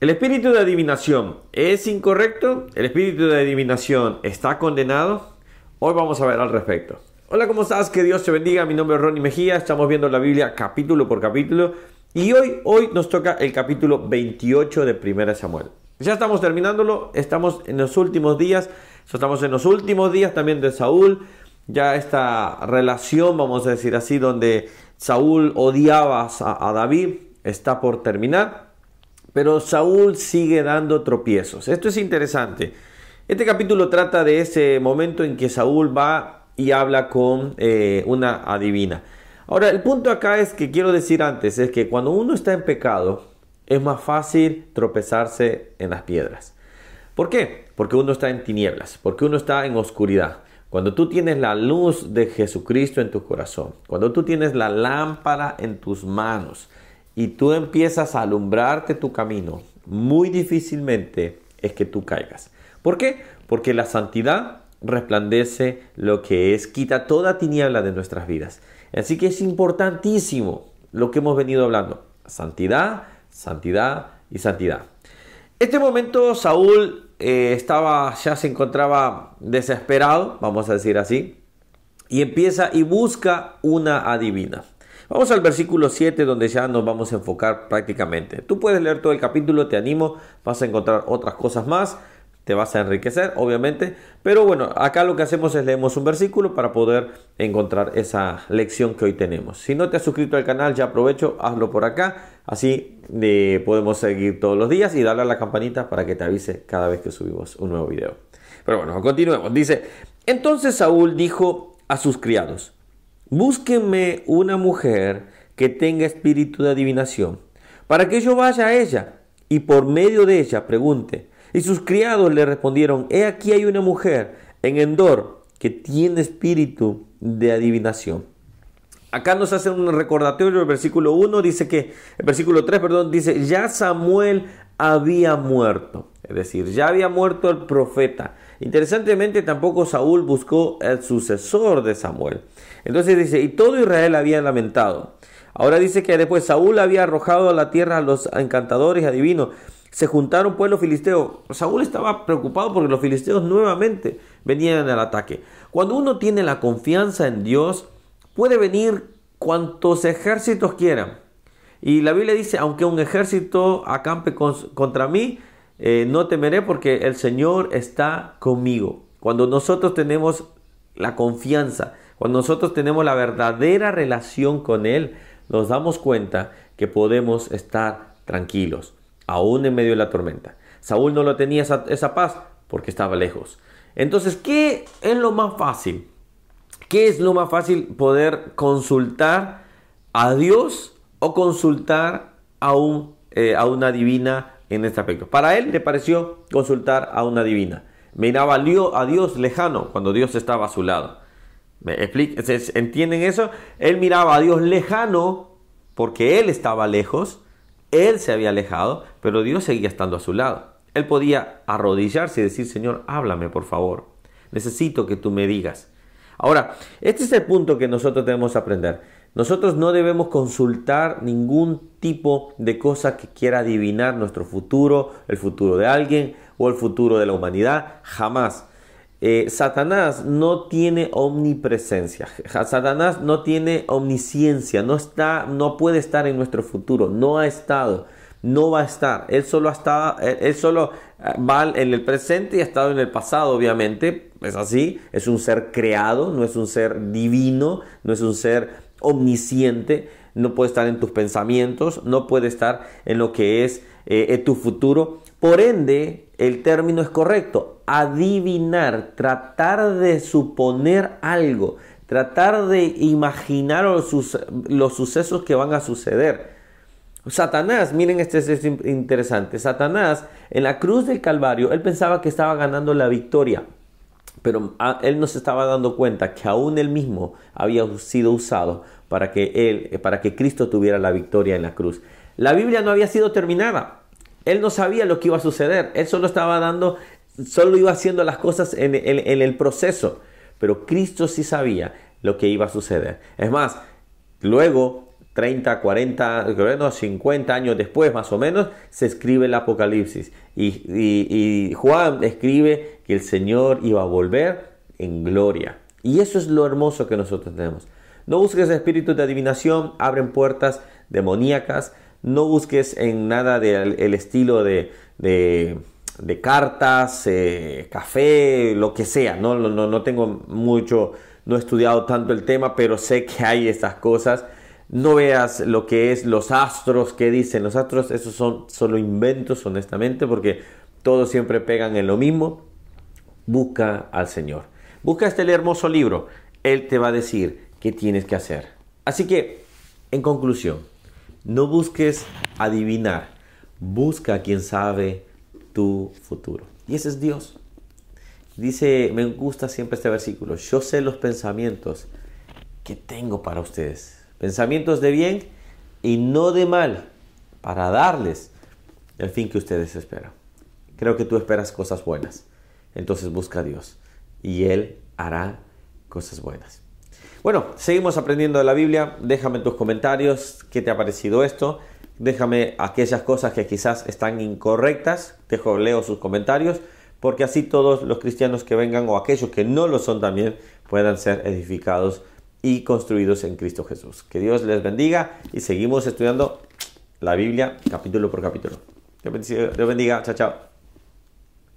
¿El espíritu de adivinación es incorrecto? ¿El espíritu de adivinación está condenado? Hoy vamos a ver al respecto. Hola, ¿cómo estás? Que Dios te bendiga. Mi nombre es Ronnie Mejía. Estamos viendo la Biblia capítulo por capítulo. Y hoy, hoy nos toca el capítulo 28 de 1 Samuel. Ya estamos terminándolo. Estamos en los últimos días. Estamos en los últimos días también de Saúl. Ya esta relación, vamos a decir así, donde Saúl odiaba a, a David, está por terminar. Pero Saúl sigue dando tropiezos. Esto es interesante. Este capítulo trata de ese momento en que Saúl va y habla con eh, una adivina. Ahora, el punto acá es que quiero decir antes, es que cuando uno está en pecado, es más fácil tropezarse en las piedras. ¿Por qué? Porque uno está en tinieblas, porque uno está en oscuridad. Cuando tú tienes la luz de Jesucristo en tu corazón, cuando tú tienes la lámpara en tus manos, y tú empiezas a alumbrarte tu camino, muy difícilmente es que tú caigas. ¿Por qué? Porque la santidad resplandece lo que es, quita toda tiniebla de nuestras vidas. Así que es importantísimo lo que hemos venido hablando. Santidad, santidad y santidad. Este momento Saúl eh, estaba, ya se encontraba desesperado, vamos a decir así, y empieza y busca una adivina. Vamos al versículo 7 donde ya nos vamos a enfocar prácticamente. Tú puedes leer todo el capítulo, te animo, vas a encontrar otras cosas más, te vas a enriquecer, obviamente. Pero bueno, acá lo que hacemos es leemos un versículo para poder encontrar esa lección que hoy tenemos. Si no te has suscrito al canal, ya aprovecho, hazlo por acá. Así eh, podemos seguir todos los días y darle a la campanita para que te avise cada vez que subimos un nuevo video. Pero bueno, continuemos. Dice, entonces Saúl dijo a sus criados, búsquenme una mujer que tenga espíritu de adivinación, para que yo vaya a ella y por medio de ella pregunte. Y sus criados le respondieron, he aquí hay una mujer en Endor que tiene espíritu de adivinación. Acá nos hace un recordatorio, el versículo 1 dice que, el versículo 3, perdón, dice, ya Samuel había muerto, es decir, ya había muerto el profeta. Interesantemente, tampoco Saúl buscó el sucesor de Samuel. Entonces dice, y todo Israel había lamentado. Ahora dice que después Saúl había arrojado a la tierra a los encantadores adivinos. Se juntaron pueblos filisteos. Saúl estaba preocupado porque los filisteos nuevamente venían al ataque. Cuando uno tiene la confianza en Dios, puede venir cuantos ejércitos quieran. Y la Biblia dice, aunque un ejército acampe contra mí, eh, no temeré porque el Señor está conmigo. Cuando nosotros tenemos la confianza, cuando nosotros tenemos la verdadera relación con Él, nos damos cuenta que podemos estar tranquilos, aún en medio de la tormenta. Saúl no lo tenía esa, esa paz porque estaba lejos. Entonces, ¿qué es lo más fácil? ¿Qué es lo más fácil poder consultar a Dios o consultar a, un, eh, a una divina en este aspecto. Para él le pareció consultar a una divina. Miraba a Dios lejano cuando Dios estaba a su lado. ¿Me ¿Entienden eso? Él miraba a Dios lejano porque él estaba lejos, él se había alejado, pero Dios seguía estando a su lado. Él podía arrodillarse y decir, Señor, háblame por favor. Necesito que tú me digas. Ahora, este es el punto que nosotros debemos aprender. Nosotros no debemos consultar ningún tipo de cosa que quiera adivinar nuestro futuro, el futuro de alguien o el futuro de la humanidad. Jamás. Eh, Satanás no tiene omnipresencia. Satanás no tiene omnisciencia. No, está, no puede estar en nuestro futuro. No ha estado. No va a estar. Él solo, ha estado, él solo eh, va en el presente y ha estado en el pasado, obviamente. Es así. Es un ser creado. No es un ser divino. No es un ser omnisciente, no puede estar en tus pensamientos, no puede estar en lo que es eh, tu futuro. Por ende, el término es correcto, adivinar, tratar de suponer algo, tratar de imaginar los, los sucesos que van a suceder. Satanás, miren, este es interesante. Satanás en la cruz del Calvario, él pensaba que estaba ganando la victoria. Pero ah, él no se estaba dando cuenta que aún él mismo había sido usado para que él, para que Cristo tuviera la victoria en la cruz. La Biblia no había sido terminada. Él no sabía lo que iba a suceder. Él solo estaba dando, solo iba haciendo las cosas en, en el proceso. Pero Cristo sí sabía lo que iba a suceder. Es más, luego 30, 40, 50 años después más o menos, se escribe el Apocalipsis. Y, Juan escribe que el Señor iba a volver en gloria. Y eso es lo hermoso que nosotros tenemos. No busques espíritus de adivinación, abren puertas demoníacas. No busques en nada del estilo de, de, cartas, eh, café, lo que sea. No, no, no tengo mucho, no he estudiado tanto el tema, pero sé que hay estas cosas no veas lo que es los astros que dicen. Los astros, esos son solo inventos, honestamente, porque todos siempre pegan en lo mismo. Busca al Señor. Busca este hermoso libro. Él te va a decir qué tienes que hacer. Así que, en conclusión, no busques adivinar. Busca a quien sabe tu futuro. Y ese es Dios. Dice, me gusta siempre este versículo. Yo sé los pensamientos que tengo para ustedes pensamientos de bien y no de mal, para darles el fin que ustedes esperan. Creo que tú esperas cosas buenas, entonces busca a Dios y Él hará cosas buenas. Bueno, seguimos aprendiendo de la Biblia. Déjame tus comentarios qué te ha parecido esto. Déjame aquellas cosas que quizás están incorrectas. Dejo, leo sus comentarios porque así todos los cristianos que vengan o aquellos que no lo son también puedan ser edificados y construidos en Cristo Jesús. Que Dios les bendiga y seguimos estudiando la Biblia capítulo por capítulo. Dios bendiga. Chao, chao.